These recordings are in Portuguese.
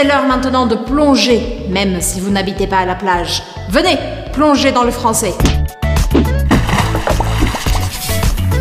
C'est l'heure maintenant de plonger, même si vous n'habitez pas à la plage. Venez, plongez dans le français.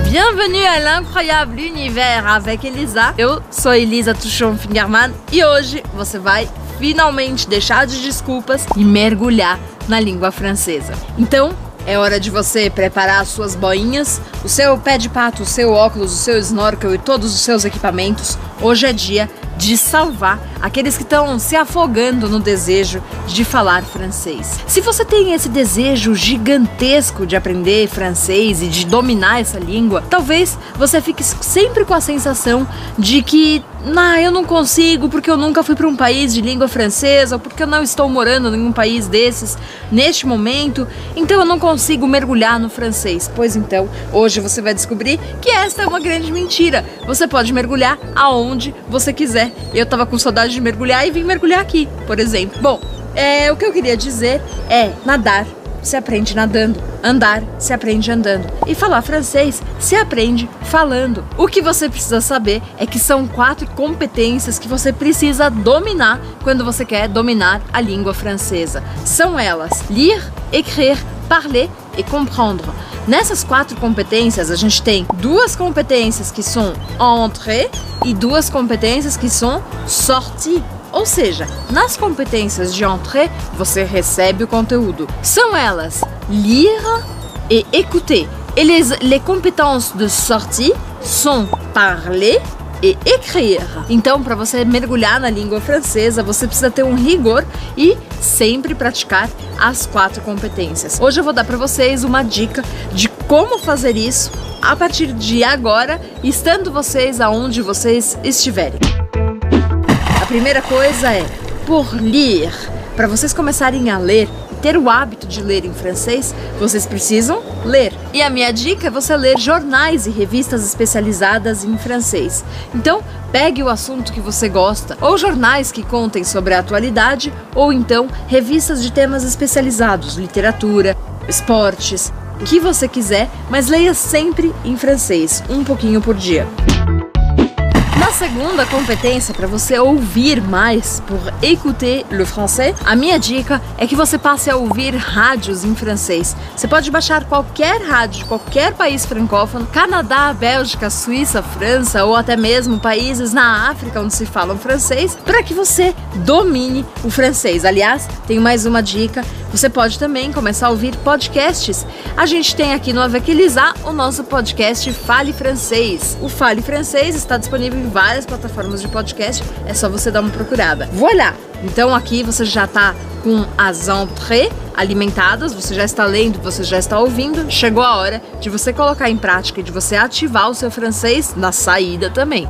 Bienvenue à l'incroyable univers avec Elisa. Eu sou Elisa Tuchon Fingerman e hoje você vai finalmente deixar de desculpas e mergulhar na língua francesa. Então, é hora de você preparar as suas boinhas, o seu pé de pato, o seu óculos, o seu snorkel e todos os seus equipamentos. Hoje é dia de salvar aqueles que estão se afogando no desejo de falar francês. Se você tem esse desejo gigantesco de aprender francês e de dominar essa língua, talvez você fique sempre com a sensação de que nah, eu não consigo porque eu nunca fui para um país de língua francesa, ou porque eu não estou morando em um país desses neste momento, então eu não consigo mergulhar no francês. Pois então, hoje você vai descobrir que esta é uma grande mentira. Você pode mergulhar aonde você quiser. Eu tava com saudade de mergulhar e vim mergulhar aqui, por exemplo. Bom, é, o que eu queria dizer é nadar se aprende nadando, andar se aprende andando e falar francês se aprende falando. O que você precisa saber é que são quatro competências que você precisa dominar quando você quer dominar a língua francesa. São elas: lire, écrire, parler e comprendre. Nessas quatro competências, a gente tem duas competências que são entrée e duas competências que são sortie. Ou seja, nas competências de entrée, você recebe o conteúdo. São elas lire et écouter. Et les, les compétences de sortie sont parler e écrire. Então, para você mergulhar na língua francesa, você precisa ter um rigor e sempre praticar as quatro competências. Hoje eu vou dar para vocês uma dica de como fazer isso a partir de agora, estando vocês aonde vocês estiverem. Primeira coisa é por lire. Para vocês começarem a ler, ter o hábito de ler em francês, vocês precisam ler. E a minha dica é você ler jornais e revistas especializadas em francês. Então, pegue o assunto que você gosta, ou jornais que contem sobre a atualidade, ou então revistas de temas especializados, literatura, esportes, o que você quiser, mas leia sempre em francês, um pouquinho por dia. A segunda competência para você ouvir mais por écouter le français, a minha dica é que você passe a ouvir rádios em francês. Você pode baixar qualquer rádio de qualquer país francófono, Canadá, Bélgica, Suíça, França ou até mesmo países na África onde se falam francês, para que você domine o francês. Aliás, tenho mais uma dica, você pode também começar a ouvir podcasts. A gente tem aqui no Avec Elisa o nosso podcast Fale Francês. O Fale Francês está disponível em várias plataformas de podcast, é só você dar uma procurada. Voilà! Então aqui você já está com as entrées alimentadas, você já está lendo, você já está ouvindo. Chegou a hora de você colocar em prática e de você ativar o seu francês na saída também.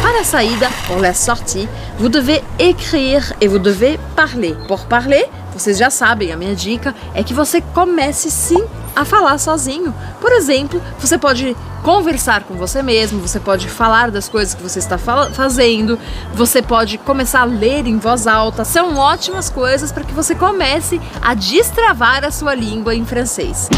Para a saída, pour la sortie, vous devez écrire et vous devez parler. Pour parler, vocês já sabem, a minha dica é que você comece sim a falar sozinho. Por exemplo, você pode conversar com você mesmo, você pode falar das coisas que você está fazendo, você pode começar a ler em voz alta. São ótimas coisas para que você comece a destravar a sua língua em francês.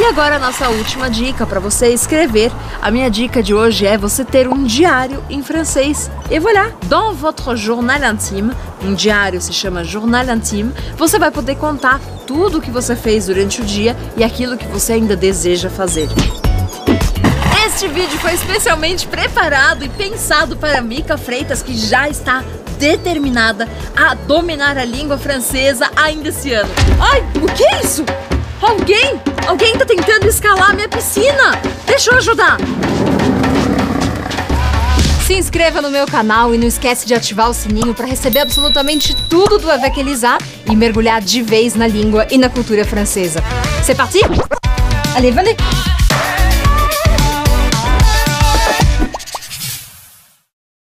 E agora a nossa última dica para você escrever. A minha dica de hoje é você ter um diário em francês. E voilà, dans votre journal intime, um diário se chama journal intime, você vai poder contar tudo o que você fez durante o dia e aquilo que você ainda deseja fazer. Este vídeo foi especialmente preparado e pensado para Mica Freitas, que já está determinada a dominar a língua francesa ainda esse ano. Ai, o que é isso? Alguém? Alguém tá tentando escalar a minha piscina! Deixa eu ajudar! Se inscreva no meu canal e não esquece de ativar o sininho para receber absolutamente tudo do Avec Elisa e mergulhar de vez na língua e na cultura francesa. C'est parti? Allez, venez!